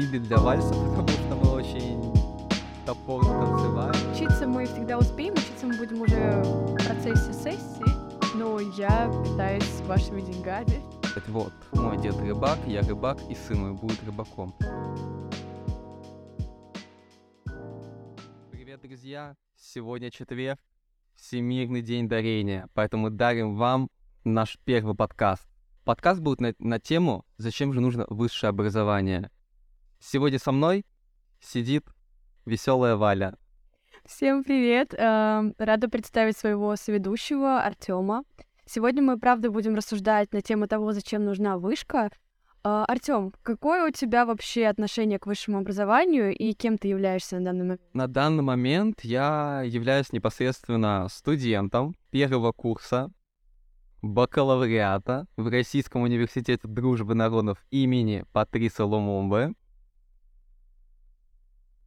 пили для вальса, потому что мы очень топорно танцевали. Учиться мы всегда успеем, учиться мы будем уже в процессе сессии, но я питаюсь вашими деньгами. Это вот, мой дед рыбак, я рыбак, и сын мой будет рыбаком. Привет, друзья! Сегодня четверг, Всемирный день дарения, поэтому дарим вам наш первый подкаст. Подкаст будет на, на тему «Зачем же нужно высшее образование?». Сегодня со мной сидит веселая Валя. Всем привет! Эм, Рада представить своего соведущего Артема. Сегодня мы, правда, будем рассуждать на тему того, зачем нужна вышка. Э, Артем, какое у тебя вообще отношение к высшему образованию и кем ты являешься на данный момент? На данный момент я являюсь непосредственно студентом первого курса бакалавриата в Российском университете дружбы народов имени Патриса Лумумбы.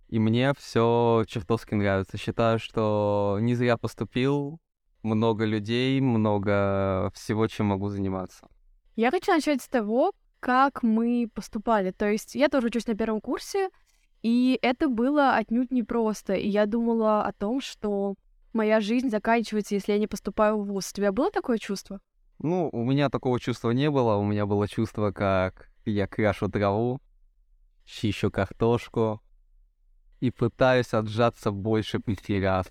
И мне все чертовски нравится. Считаю, что не зря поступил, много людей, много всего, чем могу заниматься. Я хочу начать с того, как мы поступали. То есть я тоже учусь на первом курсе, и это было отнюдь непросто. И я думала о том, что моя жизнь заканчивается, если я не поступаю в ВУЗ. У тебя было такое чувство? Ну, у меня такого чувства не было. У меня было чувство, как я крашу траву, чищу картошку и пытаюсь отжаться больше пяти раз.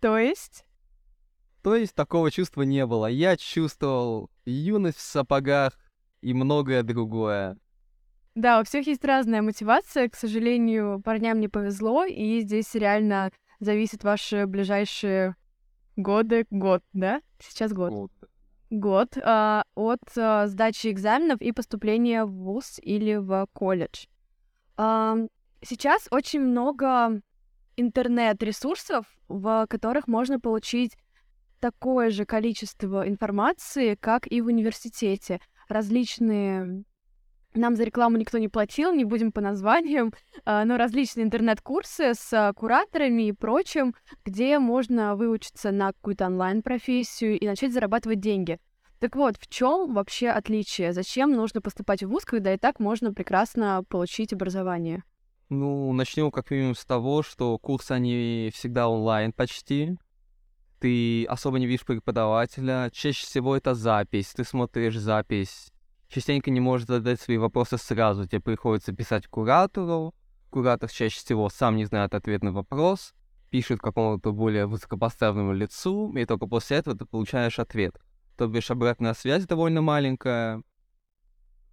То есть? То есть такого чувства не было. Я чувствовал юность в сапогах и многое другое. Да, у всех есть разная мотивация. К сожалению, парням не повезло, и здесь реально зависит ваши ближайшие годы, год, да? Сейчас год. Вот. Год а, от а, сдачи экзаменов и поступления в ВУЗ или в колледж. А, сейчас очень много интернет-ресурсов, в которых можно получить такое же количество информации, как и в университете. Различные нам за рекламу никто не платил, не будем по названиям, а, но различные интернет-курсы с кураторами и прочим, где можно выучиться на какую-то онлайн-профессию и начать зарабатывать деньги. Так вот, в чем вообще отличие? Зачем нужно поступать в ВУЗ, когда и так можно прекрасно получить образование? Ну, начнем как минимум с того, что курсы, они всегда онлайн почти. Ты особо не видишь преподавателя. Чаще всего это запись. Ты смотришь запись частенько не может задать свои вопросы сразу. Тебе приходится писать куратору. Куратор чаще всего сам не знает ответ на вопрос, пишет какому-то более высокопоставленному лицу, и только после этого ты получаешь ответ. То бишь обратная связь довольно маленькая.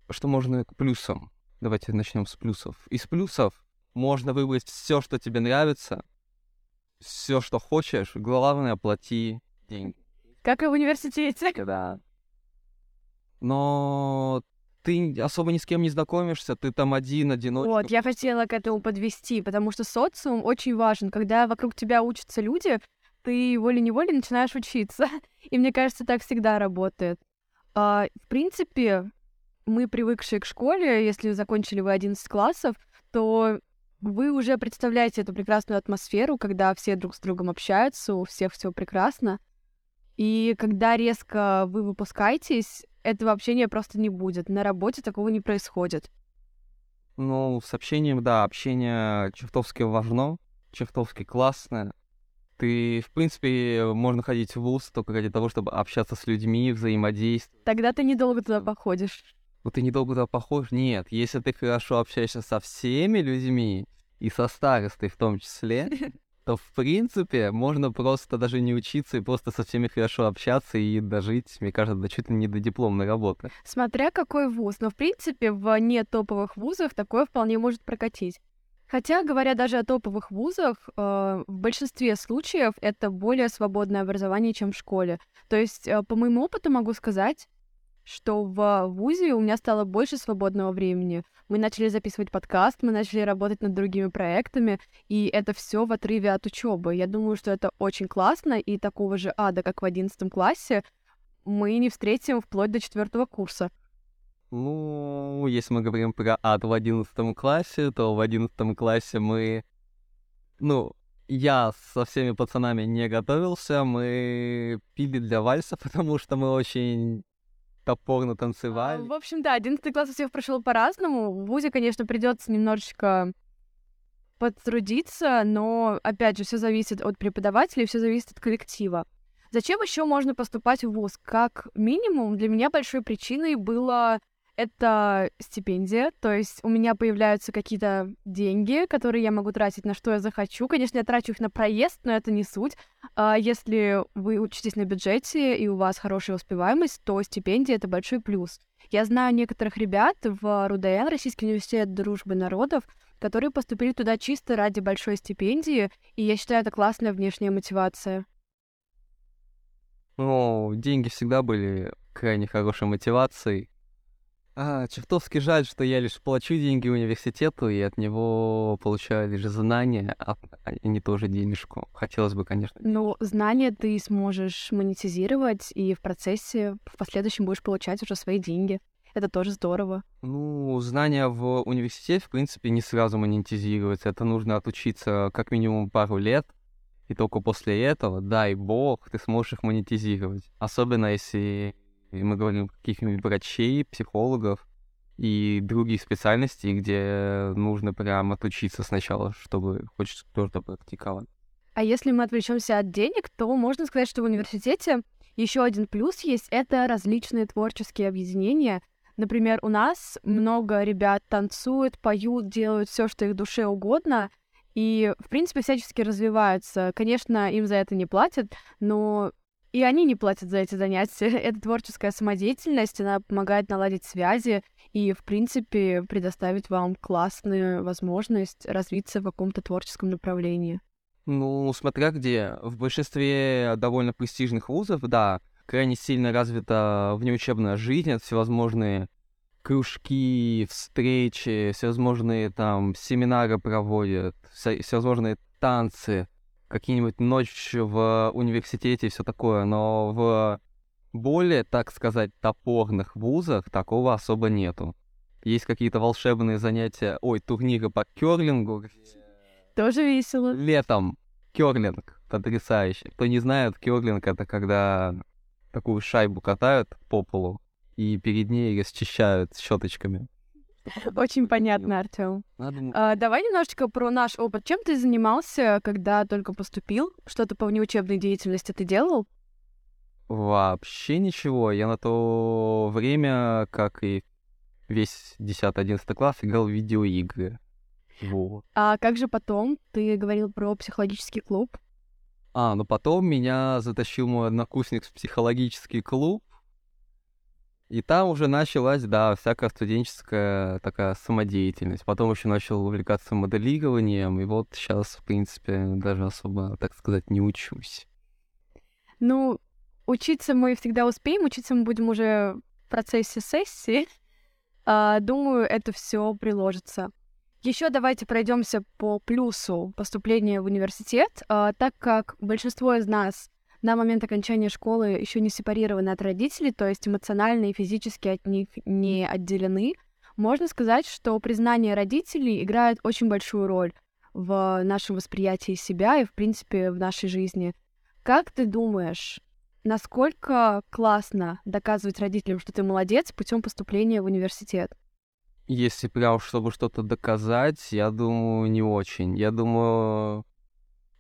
Что можно к плюсам? Давайте начнем с плюсов. Из плюсов можно выбрать все, что тебе нравится, все, что хочешь. Главное, плати деньги. Как и в университете. Да но ты особо ни с кем не знакомишься, ты там один, одиночка. Вот, я хотела к этому подвести, потому что социум очень важен. Когда вокруг тебя учатся люди, ты волей-неволей начинаешь учиться. И мне кажется, так всегда работает. А, в принципе, мы, привыкшие к школе, если закончили вы 11 классов, то вы уже представляете эту прекрасную атмосферу, когда все друг с другом общаются, у всех все прекрасно. И когда резко вы выпускаетесь, этого общения просто не будет. На работе такого не происходит. Ну, с общением, да, общение чертовски важно, чертовски классное. Ты, в принципе, можно ходить в ВУЗ только ради того, чтобы общаться с людьми, взаимодействовать. Тогда ты недолго туда походишь. Вот ты недолго туда походишь? Нет. Если ты хорошо общаешься со всеми людьми, и со старостой в том числе, то в принципе можно просто даже не учиться и просто со всеми хорошо общаться и дожить, мне кажется, до чуть ли не до дипломной работы. Смотря какой вуз, но в принципе в не топовых вузах такое вполне может прокатить. Хотя, говоря даже о топовых вузах, э, в большинстве случаев это более свободное образование, чем в школе. То есть, э, по моему опыту могу сказать, что в ВУЗе у меня стало больше свободного времени. Мы начали записывать подкаст, мы начали работать над другими проектами, и это все в отрыве от учебы. Я думаю, что это очень классно, и такого же ада, как в одиннадцатом классе, мы не встретим вплоть до четвертого курса. Ну, если мы говорим про ад в одиннадцатом классе, то в одиннадцатом классе мы... Ну, я со всеми пацанами не готовился, мы пили для вальса, потому что мы очень топорно А, танцевали. В общем, да, 11 класс у всех прошел по-разному. В ВУЗе, конечно, придется немножечко потрудиться, но, опять же, все зависит от преподавателей, все зависит от коллектива. Зачем еще можно поступать в ВУЗ? Как минимум, для меня большой причиной было это стипендия, то есть у меня появляются какие-то деньги, которые я могу тратить на что я захочу. Конечно, я трачу их на проезд, но это не суть. А Если вы учитесь на бюджете и у вас хорошая успеваемость, то стипендия — это большой плюс. Я знаю некоторых ребят в РУДН, Российский университет дружбы народов, которые поступили туда чисто ради большой стипендии, и я считаю, это классная внешняя мотивация. Ну, деньги всегда были крайне хорошей мотивацией. А, чертовски жаль, что я лишь плачу деньги университету и от него получаю лишь знания, а а не тоже денежку. Хотелось бы, конечно. Но знания ты сможешь монетизировать, и в процессе в последующем будешь получать уже свои деньги. Это тоже здорово. Ну, знания в университете, в принципе, не сразу монетизируются. Это нужно отучиться как минимум пару лет, и только после этого, дай бог, ты сможешь их монетизировать. Особенно если мы говорим каких-нибудь врачей, психологов и других специальностей, где нужно прям отучиться сначала, чтобы хоть что-то практиковать. А если мы отвлечемся от денег, то можно сказать, что в университете еще один плюс есть — это различные творческие объединения. Например, у нас много ребят танцуют, поют, делают все, что их душе угодно, и, в принципе, всячески развиваются. Конечно, им за это не платят, но и они не платят за эти занятия. Это творческая самодеятельность, она помогает наладить связи и, в принципе, предоставить вам классную возможность развиться в каком-то творческом направлении. Ну, смотря где. В большинстве довольно престижных вузов, да, крайне сильно развита внеучебная жизнь, это всевозможные кружки, встречи, всевозможные там семинары проводят, всевозможные танцы, какие-нибудь ночь в университете и все такое, но в более, так сказать, топорных вузах такого особо нету. Есть какие-то волшебные занятия, ой, турниры по керлингу, Тоже весело. летом керлинг потрясающий. Кто не знает, керлинг это когда такую шайбу катают по полу и перед ней расчищают щеточками. Очень понятно, Артем. А, давай немножечко про наш опыт. Чем ты занимался, когда только поступил? Что-то по внеучебной деятельности ты делал? Вообще ничего. Я на то время, как и весь 10-11 класс, играл в видеоигры. Вот. А как же потом? Ты говорил про психологический клуб. А, ну потом меня затащил мой однокурсник в психологический клуб, и там уже началась, да, всякая студенческая такая самодеятельность. Потом еще начал увлекаться моделированием, и вот сейчас, в принципе, даже особо, так сказать, не учусь. Ну, учиться мы всегда успеем, учиться мы будем уже в процессе сессии. А, думаю, это все приложится. Еще давайте пройдемся по плюсу поступления в университет, А, так как большинство из нас на момент окончания школы еще не сепарированы от родителей, то есть эмоционально и физически от них не отделены, можно сказать, что признание родителей играет очень большую роль в нашем восприятии себя и, в принципе, в нашей жизни. Как ты думаешь, насколько классно доказывать родителям, что ты молодец путем поступления в университет? Если прям, чтобы что-то доказать, я думаю, не очень. Я думаю,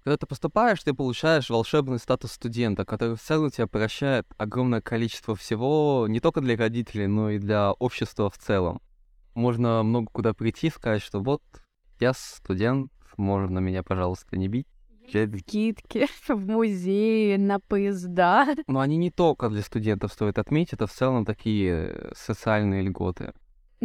когда ты поступаешь, ты получаешь волшебный статус студента, который в целом тебе прощает огромное количество всего, не только для родителей, но и для общества в целом. Можно много куда прийти и сказать, что вот, я студент, можно меня, пожалуйста, не бить. Скидки в музее, на поезда. Но они не только для студентов стоит отметить, это в целом такие э, социальные льготы.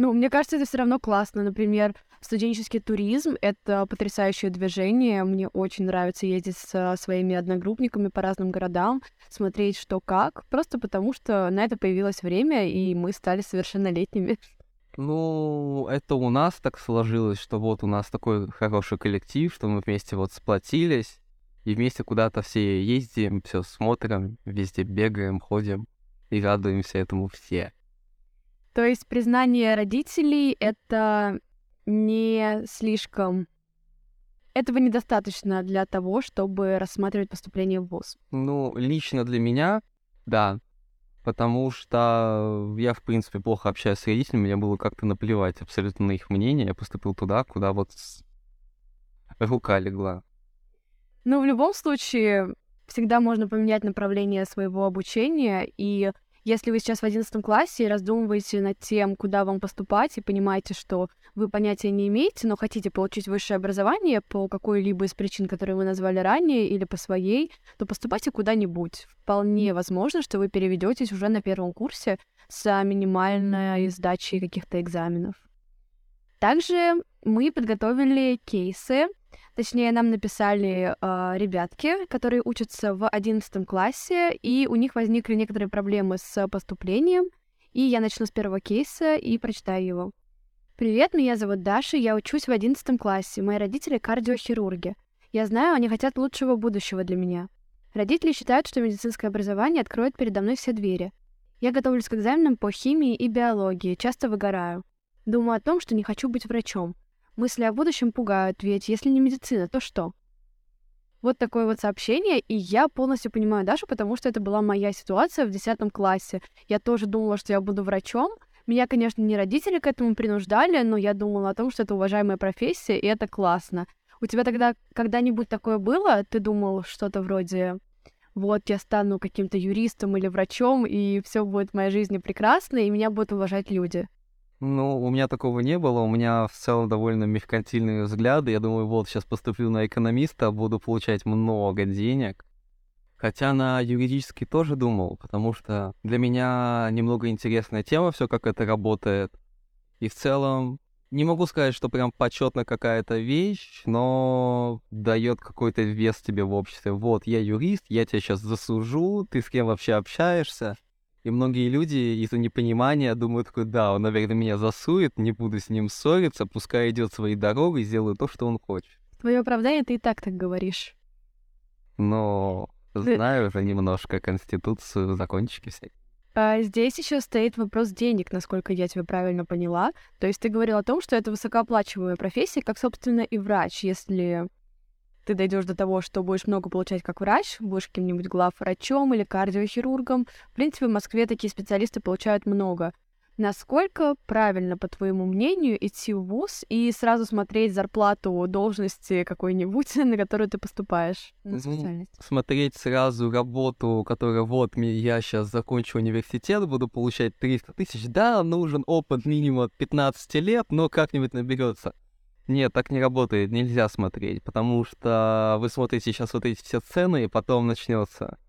Ну, мне кажется, это все равно классно. Например, студенческий туризм — это потрясающее движение. Мне очень нравится ездить со своими одногруппниками по разным городам, смотреть что как, просто потому что на это появилось время, и мы стали совершеннолетними. Ну, это у нас так сложилось, что вот у нас такой хороший коллектив, что мы вместе вот сплотились, и вместе куда-то все ездим, все смотрим, везде бегаем, ходим и радуемся этому все. То есть признание родителей — это не слишком... Этого недостаточно для того, чтобы рассматривать поступление в ВУЗ. Ну, лично для меня, да. потому что я, в принципе, плохо общаюсь с родителями, мне было как-то наплевать абсолютно на их мнение, я поступил туда, куда вот рука легла. Ну, в любом случае, всегда можно поменять направление своего обучения, и если вы сейчас в одиннадцатом классе и раздумываете над тем, куда вам поступать, и понимаете, что вы понятия не имеете, но хотите получить высшее образование по какой-либо из причин, которые мы назвали ранее, или по своей, то поступайте куда-нибудь. Вполне возможно, что вы переведетесь уже на первом курсе с минимальной сдачей каких-то экзаменов. Также мы подготовили кейсы, точнее, нам написали э, ребятки, которые учатся в одиннадцатом классе, и у них возникли некоторые проблемы с поступлением. И я начну с первого кейса и прочитаю его. Привет, меня зовут Даша, я учусь в одиннадцатом классе. Мои родители кардиохирурги. Я знаю, они хотят лучшего будущего для меня. Родители считают, что медицинское образование откроет передо мной все двери. Я готовлюсь к экзаменам по химии и биологии, часто выгораю. Думаю о том, что не хочу быть врачом. Мысли о будущем пугают, ведь если не медицина, то что? Вот такое вот сообщение, и я полностью понимаю Дашу, потому что это была моя ситуация в 10 классе. Я тоже думала, что я буду врачом. Меня, конечно, не родители к этому принуждали, но я думала о том, что это уважаемая профессия, и это классно. У тебя тогда когда-нибудь такое было? Ты думал что-то вроде вот я стану каким-то юристом или врачом, и все будет в моей жизни прекрасно, и меня будут уважать люди. Ну, у меня такого не было. У меня в целом довольно меркантильные взгляды. Я думаю, вот сейчас поступлю на экономиста, буду получать много денег. Хотя на юридический тоже думал, потому что для меня немного интересная тема, все как это работает. И в целом не могу сказать, что прям почетно какая-то вещь, но дает какой-то вес тебе в обществе. Вот, я юрист, я тебя сейчас засужу, ты с кем вообще общаешься? И многие люди из-за непонимания думают, такой, да, он, наверное, меня засует, не буду с ним ссориться, пускай идет своей дорогой, сделаю то, что он хочет. Твое оправдание ты и так так говоришь. Но знаю уже немножко Конституцию, закончики всякие. А здесь еще стоит вопрос денег, насколько я тебя правильно поняла. То есть ты говорил о том, что это высокооплачиваемая профессия, как, собственно, и врач. Если ты дойдешь до того, что будешь много получать как врач, будешь каким-нибудь главврачом или кардиохирургом. В принципе, в Москве такие специалисты получают много. Насколько правильно, по твоему мнению, идти в ВУЗ и сразу смотреть зарплату должности какой-нибудь, на которую ты поступаешь? На специальность? Смотреть сразу работу, которая вот я сейчас закончу университет, буду получать 300 тысяч. Да, нужен опыт минимум 15 лет, но как-нибудь наберется. Нет, так не работает, нельзя смотреть, потому что вы смотрите сейчас вот эти все цены, и потом начнется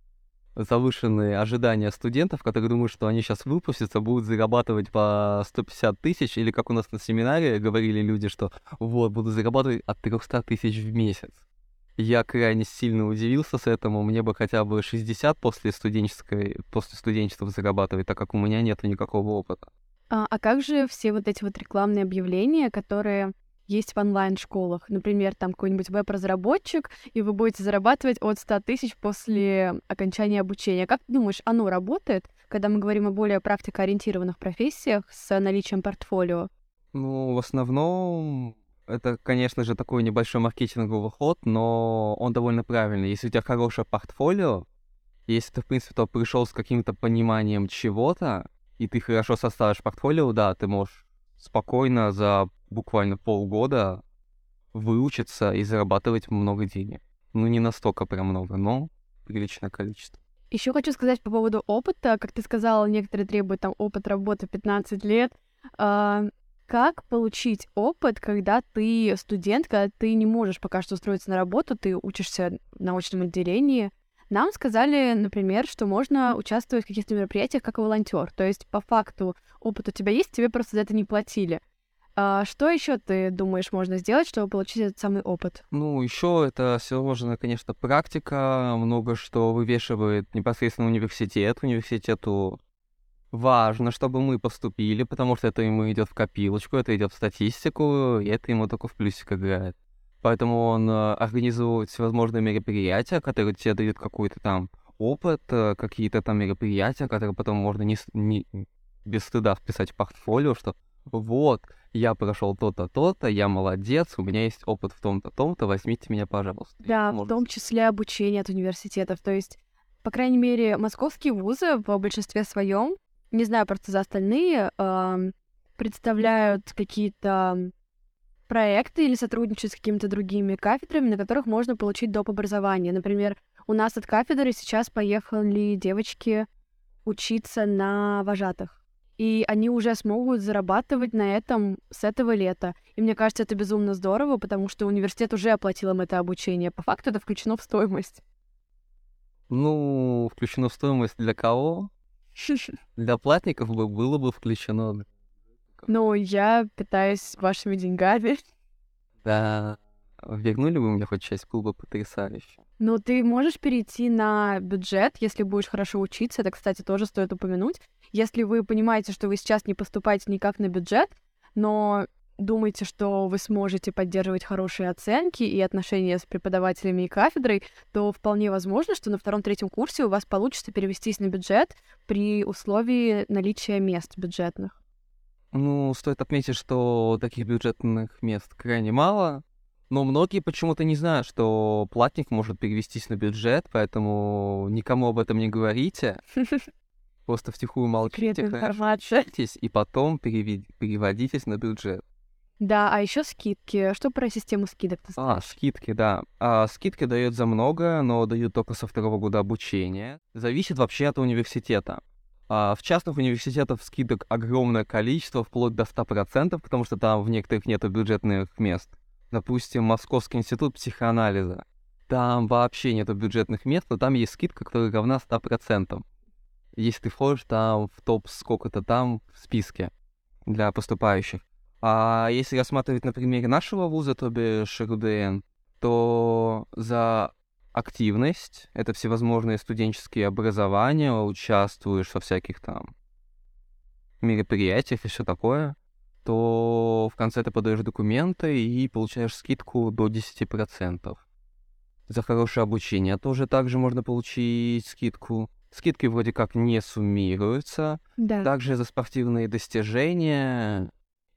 завышенные ожидания студентов, которые думают, что они сейчас выпустятся, будут зарабатывать по 150 тысяч, или как у нас на семинаре говорили люди, что вот, буду зарабатывать от 300 тысяч в месяц. Я крайне сильно удивился с этому, мне бы хотя бы 60 после студенческой, после студенчества зарабатывать, так как у меня нет никакого опыта. А, а как же все вот эти вот рекламные объявления, которые есть в онлайн-школах. Например, там какой-нибудь веб-разработчик, и вы будете зарабатывать от 100 тысяч после окончания обучения. Как ты думаешь, оно работает, когда мы говорим о более практикоориентированных профессиях с наличием портфолио? Ну, в основном это, конечно же, такой небольшой маркетинговый ход, но он довольно правильный. Если у тебя хорошее портфолио, если ты, в принципе, то пришел с каким-то пониманием чего-то, и ты хорошо составишь портфолио, да, ты можешь спокойно за буквально полгода выучиться и зарабатывать много денег. Ну, не настолько прям много, но приличное количество. Еще хочу сказать по поводу опыта. Как ты сказала, некоторые требуют там опыт работы 15 лет. А, как получить опыт, когда ты студент, когда ты не можешь пока что устроиться на работу, ты учишься в научном отделении? Нам сказали, например, что можно участвовать в каких-то мероприятиях как волонтер. То есть, по факту, опыт у тебя есть, тебе просто за это не платили. А что еще ты думаешь можно сделать, чтобы получить этот самый опыт? Ну, еще это сложная, конечно, практика, много что вывешивает непосредственно университет. Университету важно, чтобы мы поступили, потому что это ему идет в копилочку, это идет в статистику, и это ему только в плюсик играет. Поэтому он э, организует всевозможные мероприятия, которые тебе дают какой-то там опыт, э, какие-то там мероприятия, которые потом можно не, не без стыда вписать в портфолио, что вот, я прошел то-то, то-то, я молодец, у меня есть опыт в том-то, том-то, возьмите меня, пожалуйста. Да, в том числе обучение от университетов. То есть по крайней мере, московские вузы в большинстве своем, не знаю просто за остальные, э, представляют какие-то проекты или сотрудничают с какими-то другими кафедрами, на которых можно получить доп. образование. Например, у нас от кафедры сейчас поехали девочки учиться на вожатых. И они уже смогут зарабатывать на этом с этого лета. И мне кажется, это безумно здорово, потому что университет уже оплатил им это обучение. По факту это включено в стоимость. Ну, включено в стоимость для кого? Для платников бы было бы включено. Ну, я питаюсь вашими деньгами. Да. Вернули бы мне хоть часть, бы потрясающе. Ну, ты можешь перейти на бюджет, если будешь хорошо учиться. Это, кстати, тоже стоит упомянуть. Если вы понимаете, что вы сейчас не поступаете никак на бюджет, но думаете, что вы сможете поддерживать хорошие оценки и отношения с преподавателями и кафедрой, то вполне возможно, что на втором-третьем курсе у вас получится перевестись на бюджет при условии наличия мест бюджетных. Ну, стоит отметить, что таких бюджетных мест крайне мало, но многие почему-то не знают, что платник может перевестись на бюджет, поэтому никому об этом не говорите. Просто втихую молчите, информациясь, и потом переводитесь на бюджет. Да, а еще скидки. Что про систему скидок ты знаешь? А, скидки, да. А, скидки дают за много, но дают только со второго года обучения. Зависит вообще от университета. А, в частных университетах скидок огромное количество, вплоть до 100%, потому что там в некоторых нету бюджетных мест допустим, Московский институт психоанализа. Там вообще нету бюджетных мест, но там есть скидка, которая равна 100%. Если ты входишь там в топ сколько-то там в списке для поступающих. А если рассматривать на примере нашего вуза, то бишь РУДН, то за активность, это всевозможные студенческие образования, участвуешь во всяких там мероприятиях и все такое, то в конце ты подаешь документы и получаешь скидку до 10%. За хорошее обучение тоже также можно получить скидку. Скидки вроде как не суммируются. Да. Также за спортивные достижения.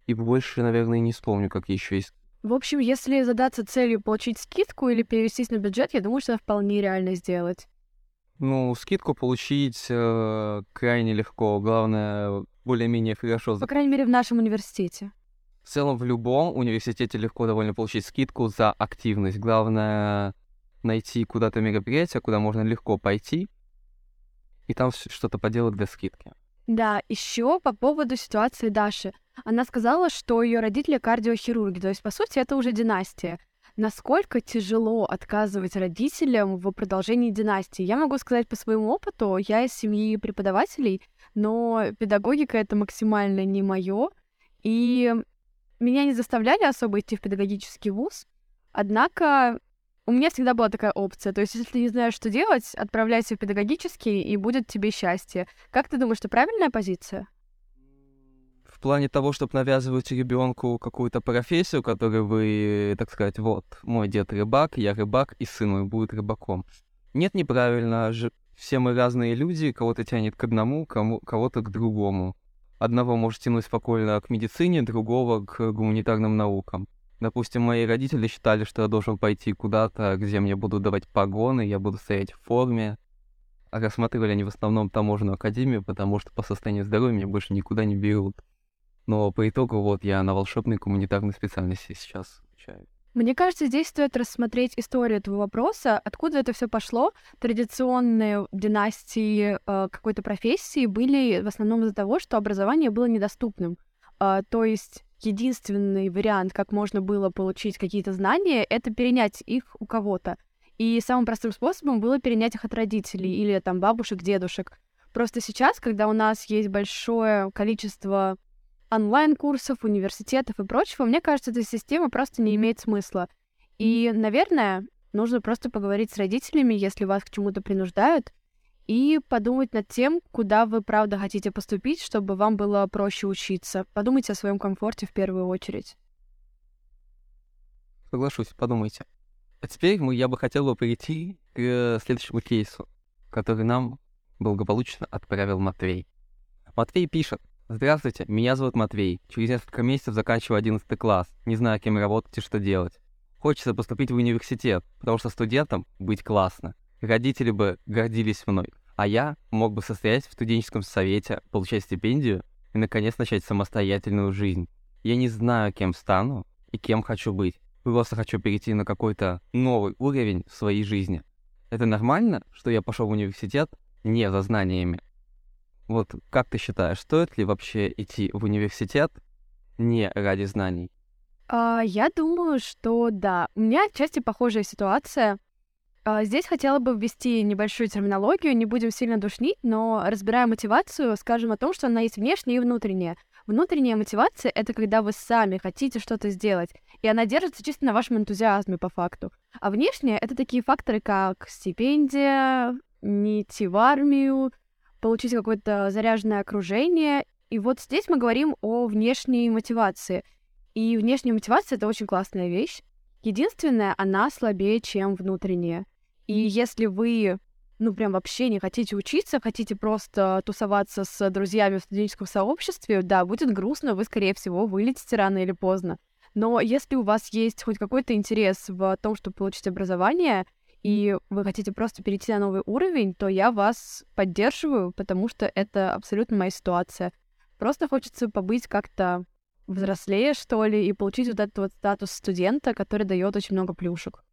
И больше, наверное, не вспомню, какие еще есть. В общем, если задаться целью получить скидку или перевестись на бюджет, я думаю, что это вполне реально сделать. Ну, скидку получить э, крайне легко. Главное, более-менее хорошо. По крайней мере, в нашем университете. В целом, в любом университете легко довольно получить скидку за активность. Главное найти куда-то мероприятие, куда можно легко пойти, и там что-то поделать для скидки. Да, еще по поводу ситуации Даши. Она сказала, что ее родители кардиохирурги, то есть, по сути, это уже династия. Насколько тяжело отказывать родителям в продолжении династии? Я могу сказать по своему опыту, я из семьи преподавателей, но педагогика это максимально не мое, и меня не заставляли особо идти в педагогический вуз, однако у меня всегда была такая опция. То есть, если ты не знаешь, что делать, отправляйся в педагогический, и будет тебе счастье. Как ты думаешь, это правильная позиция? Плане того, чтобы навязывать ребенку какую-то профессию, которую вы, так сказать, вот, мой дед рыбак, я рыбак, и сын мой будет рыбаком. Нет, неправильно все мы разные люди, кого-то тянет к одному, кого-то к другому. Одного может тянуть спокойно к медицине, другого к гуманитарным наукам. Допустим, мои родители считали, что я должен пойти куда-то, где мне будут давать погоны, я буду стоять в форме. А рассматривали они в основном таможенную академию, потому что по состоянию здоровья меня больше никуда не берут. Но по итогу вот я на волшебной гуманитарной специальности сейчас обучаюсь. Мне кажется, здесь стоит рассмотреть историю этого вопроса, откуда это все пошло. Традиционные династии э, какой-то профессии были в основном из-за того, что образование было недоступным. Э, то есть единственный вариант, как можно было получить какие-то знания, это перенять их у кого-то. И самым простым способом было перенять их от родителей или там бабушек, дедушек. Просто сейчас, когда у нас есть большое количество онлайн-курсов, университетов и прочего, мне кажется, эта система просто не имеет смысла. И, наверное, нужно просто поговорить с родителями, если вас к чему-то принуждают, и подумать над тем, куда вы правда хотите поступить, чтобы вам было проще учиться. Подумайте о своем комфорте в первую очередь. Соглашусь, подумайте. А теперь мы, я бы хотел бы перейти к э, следующему кейсу, который нам благополучно отправил Матвей. Матвей пишет, Здравствуйте, меня зовут Матвей. Через несколько месяцев заканчиваю 11 класс. Не знаю, кем работать и что делать. Хочется поступить в университет, потому что студентам быть классно. родители бы гордились мной, а я мог бы состоять в студенческом совете, получать стипендию и, наконец, начать самостоятельную жизнь. Я не знаю, кем стану и кем хочу быть. Просто хочу перейти на какой-то новый уровень в своей жизни. Это нормально, что я пошел в университет не за знаниями? Вот как ты считаешь, стоит ли вообще идти в университет не ради знаний? А, я думаю, что да. У меня отчасти похожая ситуация. А, здесь хотела бы ввести небольшую терминологию, не будем сильно душнить, но разбирая мотивацию, скажем о том, что она есть внешняя и внутренняя. Внутренняя мотивация — это когда вы сами хотите что-то сделать, и она держится чисто на вашем энтузиазме по факту. А внешняя — это такие факторы, как стипендия, не идти в армию, получить какое-то заряженное окружение. И вот здесь мы говорим о внешней мотивации. И внешняя мотивация — это очень классная вещь. Единственное, она слабее, чем внутренняя. И если вы, ну, прям вообще не хотите учиться, хотите просто тусоваться с друзьями в студенческом сообществе, да, будет грустно, вы, скорее всего, вылетите рано или поздно. Но если у вас есть хоть какой-то интерес в том, чтобы получить образование, и вы хотите просто перейти на новый уровень, то я вас поддерживаю, потому что это абсолютно моя ситуация. Просто хочется побыть как-то взрослее, что ли, и получить вот этот вот статус студента, который дает очень много плюшек.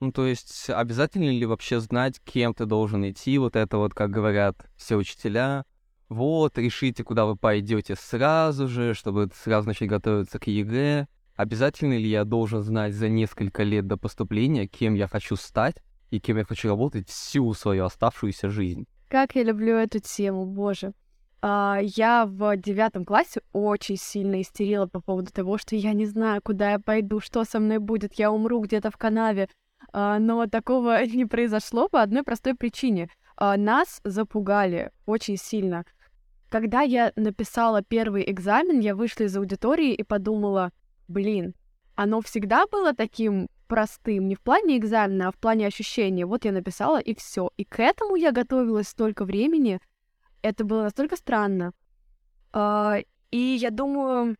Ну, то есть обязательно ли вообще знать, кем ты должен идти? Вот это вот, как говорят все учителя. Вот, решите, куда вы пойдете сразу же, чтобы сразу начать готовиться к ЕГЭ. Обязательно ли я должен знать за несколько лет до поступления, кем я хочу стать и кем я хочу работать всю свою оставшуюся жизнь? Как я люблю эту тему, боже. А, я в девятом классе очень сильно истерила по поводу того, что я не знаю, куда я пойду, что со мной будет, я умру где-то в канаве. А, но такого не произошло по одной простой причине. А, нас запугали очень сильно. Когда я написала первый экзамен, я вышла из аудитории и подумала, блин, оно всегда было таким простым, не в плане экзамена, а в плане ощущения. Вот я написала, и все. И к этому я готовилась столько времени. Это было настолько странно. А, и я думаю,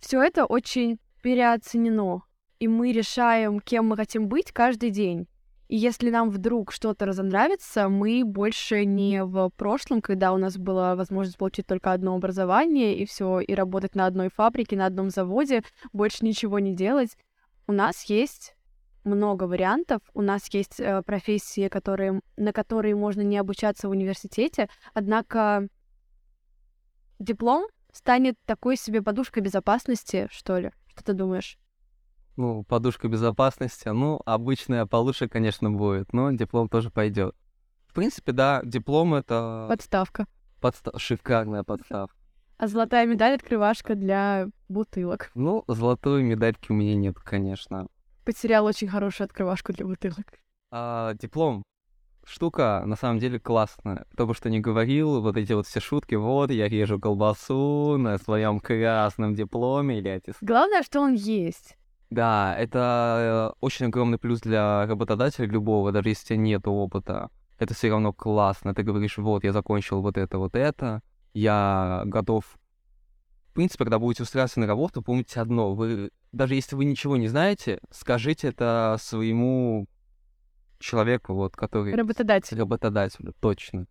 все это очень переоценено. И мы решаем, кем мы хотим быть каждый день. И если нам вдруг что-то разонравится, мы больше не в прошлом, когда у нас была возможность получить только одно образование и все, и работать на одной фабрике, на одном заводе, больше ничего не делать. У нас есть много вариантов. У нас есть э, профессии, которые, на которые можно не обучаться в университете, однако диплом станет такой себе подушкой безопасности, что ли? Что ты думаешь? Ну, подушка безопасности, ну, обычная получше, конечно, будет, но диплом тоже пойдет. В принципе, да, диплом это... Подставка. Подста... Шикарная подставка. А золотая медаль открывашка для бутылок. Ну, золотой медальки у меня нет, конечно. Потерял очень хорошую открывашку для бутылок. А, диплом. Штука, на самом деле, классная. Кто бы что ни говорил, вот эти вот все шутки, вот, я режу колбасу на своем красном дипломе или эти... Главное, что он есть. Да, это э, очень огромный плюс для работодателя любого, даже если у тебя нет опыта. Это все равно классно. Ты говоришь, вот, я закончил вот это, вот это, я готов. В принципе, когда будете устраиваться на работу, помните одно, вы, даже если вы ничего не знаете, скажите это своему человеку, вот, который... Работодатель. Работодателю, точно.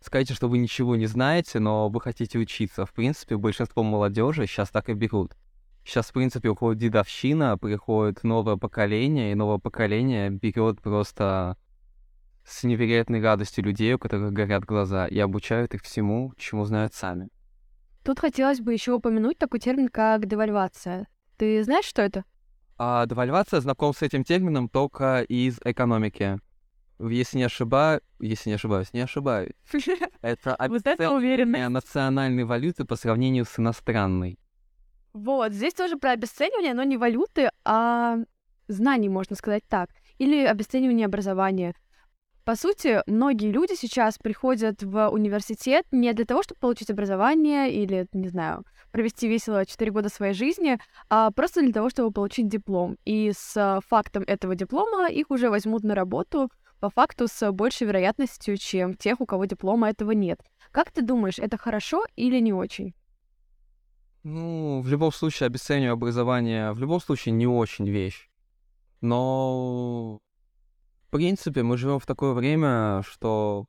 Скажите, что вы ничего не знаете, но вы хотите учиться. В принципе, большинство молодежи сейчас так и берут. Сейчас, в принципе, уходит дедовщина, приходит новое поколение, и новое поколение берет просто с невероятной радостью людей, у которых горят глаза, и обучают их всему, чему знают сами. Тут хотелось бы еще упомянуть такой термин, как девальвация. Ты знаешь, что это? А девальвация знаком с этим термином только из экономики. Если не ошибаюсь, если не ошибаюсь, не ошибаюсь. Это обесценивание национальной валюты по сравнению с иностранной. Вот, здесь тоже про обесценивание, но не валюты, а знаний, можно сказать так, или обесценивание образования. По сути, многие люди сейчас приходят в университет не для того, чтобы получить образование или, не знаю, провести весело 4 года своей жизни, а просто для того, чтобы получить диплом. И с фактом этого диплома их уже возьмут на работу по факту с большей вероятностью, чем тех, у кого диплома этого нет. Как ты думаешь, это хорошо или не очень? Ну, в любом случае, обесцениваю образование в любом случае не очень вещь. Но принципе, мы живем в такое время, что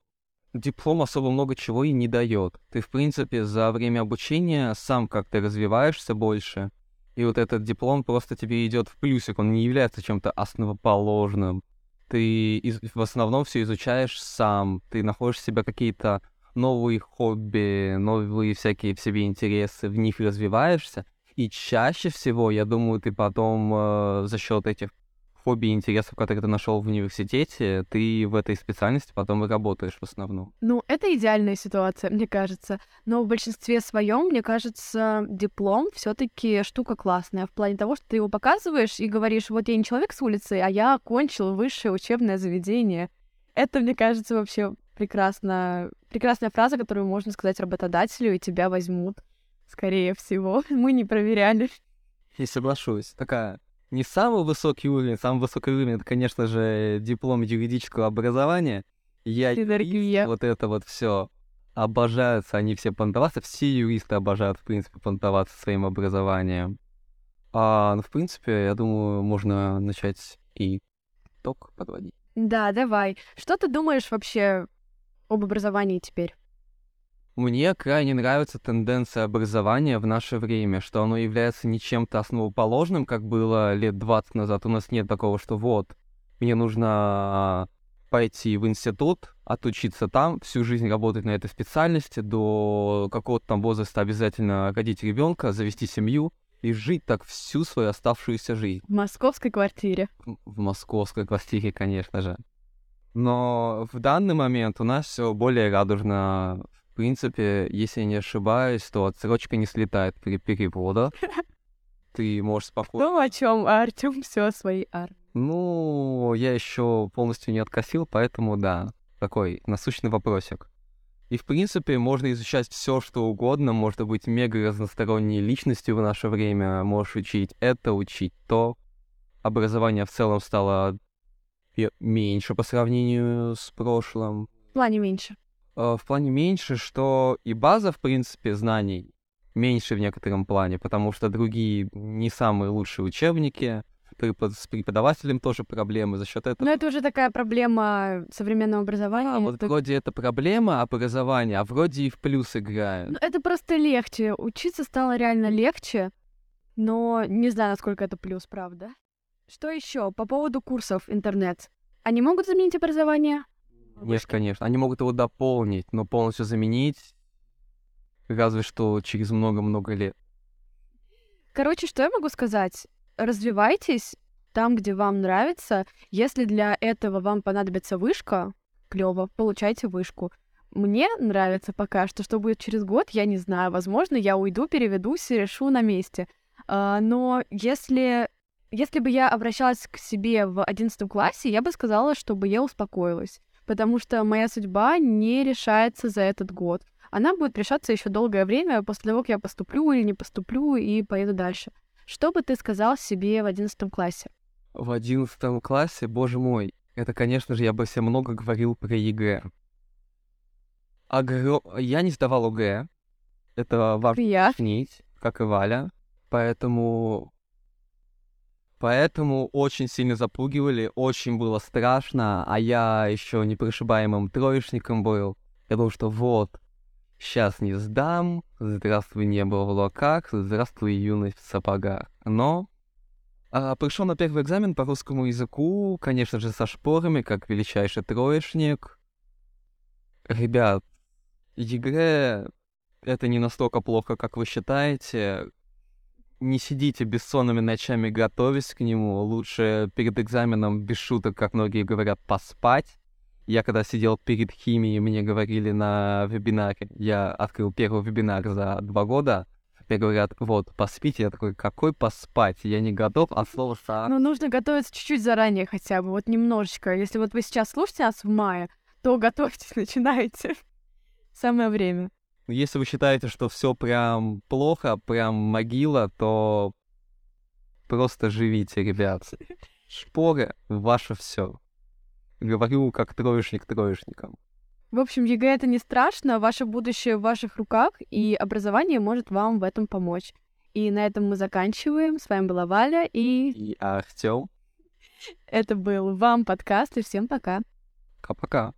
диплом особо много чего и не дает. Ты, в принципе, за время обучения сам как-то развиваешься больше, и вот этот диплом просто тебе идет в плюсик, он не является чем-то основоположным. Ты из- в основном все изучаешь сам, ты находишь в себе какие-то новые хобби, новые всякие в себе интересы, в них развиваешься, и чаще всего, я думаю, ты потом э, за счет этих хобби и интересов, которые ты нашел в университете, ты в этой специальности потом и работаешь в основном. Ну, это идеальная ситуация, мне кажется. Но в большинстве своем, мне кажется, диплом все-таки штука классная. В плане того, что ты его показываешь и говоришь, вот я не человек с улицы, а я окончил высшее учебное заведение. Это, мне кажется, вообще прекрасно, прекрасная фраза, которую можно сказать работодателю, и тебя возьмут, скорее всего. Мы не проверяли. И соглашусь. Такая не самый высокий уровень, самый высокий уровень это, конечно же, диплом юридического образования. Я Синергия. вот это вот все обожаются они все понтоваться, все юристы обожают, в принципе, понтоваться своим образованием. А, ну, в принципе, я думаю, можно начать и итог подводить. Да, давай. Что ты думаешь вообще об образовании теперь? Мне крайне нравится тенденция образования в наше время, что оно является не чем-то основоположным, как было лет 20 назад. У нас нет такого, что вот, мне нужно пойти в институт, отучиться там, всю жизнь работать на этой специальности, до какого-то там возраста обязательно родить ребенка, завести семью и жить так всю свою оставшуюся жизнь. В московской квартире. В московской квартире, конечно же. Но в данный момент у нас все более радужно. В принципе, если я не ошибаюсь, то отсрочка не слетает при переводах. Ты можешь спокойно... Ну, о чем Артем все своей армии. Ну, я еще полностью не откосил, поэтому да, такой насущный вопросик. И, в принципе, можно изучать все, что угодно, можно быть мега разносторонней личностью в наше время, можешь учить это, учить то. Образование в целом стало меньше по сравнению с прошлым. В плане меньше. Э, В плане меньше, что и база, в принципе, знаний меньше в некотором плане, потому что другие не самые лучшие учебники, препод- с преподавателем тоже проблемы за счет этого. Но это уже такая проблема современного образования. А, вот Это- вроде это проблема образования, а вроде и в плюс играет. Ну, Это просто легче. Учиться стало реально легче, но не знаю, насколько это плюс, правда. Что еще по поводу курсов интернет? Они могут заменить образование? Нет, конечно. Они могут его дополнить, но полностью заменить разве что через много-много лет. Короче, что я могу сказать? Развивайтесь там, где вам нравится. Если для этого вам понадобится вышка, клево, получайте вышку. Мне нравится пока что, что будет через год, я не знаю. Возможно, я уйду, переведусь и решу на месте. А, но если, если бы я обращалась к себе в одиннадцатом классе, я бы сказала, чтобы я успокоилась. Потому что моя судьба не решается за этот год. Она будет решаться еще долгое время после того, как я поступлю или не поступлю и поеду дальше. Что бы ты сказал себе в одиннадцатом классе? В одиннадцатом классе, боже мой, это, конечно же, я бы себе много говорил про ЕГЭ. Огро- Я не сдавал ОГЭ. Это важно Я. как и Валя. Поэтому... Поэтому очень сильно запугивали, очень было страшно, а я еще непрошибаемым троечником был. Я думал, что вот, сейчас не сдам, здравствуй небо в облаках, здравствуй юность в сапогах. Но а, пришел на первый экзамен по русскому языку, конечно же, со шпорами, как величайший троечник. Ребят, ЕГЭ это не настолько плохо, как вы считаете. Не сидите бессонными ночами, готовясь к нему. Лучше перед экзаменом, без шуток, как многие говорят, поспать. Я когда сидел перед химией, мне говорили на вебинаре, я открыл первый вебинар за два года, мне говорят, вот, поспите. Я такой, какой поспать? Я не готов, а слово «са». Ну, нужно готовиться чуть-чуть заранее хотя бы, вот немножечко. Если вот вы сейчас слушаете нас в мае, то готовьтесь, начинайте. Самое время. Если вы считаете, что все прям плохо, прям могила, то просто живите, ребят. Шпоры — ваше все. Говорю, как троечник троечникам. В общем, ЕГЭ это не страшно, ваше будущее в ваших руках, и образование может вам в этом помочь. И на этом мы заканчиваем. С вами была Валя и... И Артем. Это был вам подкаст, и всем пока. Пока-пока.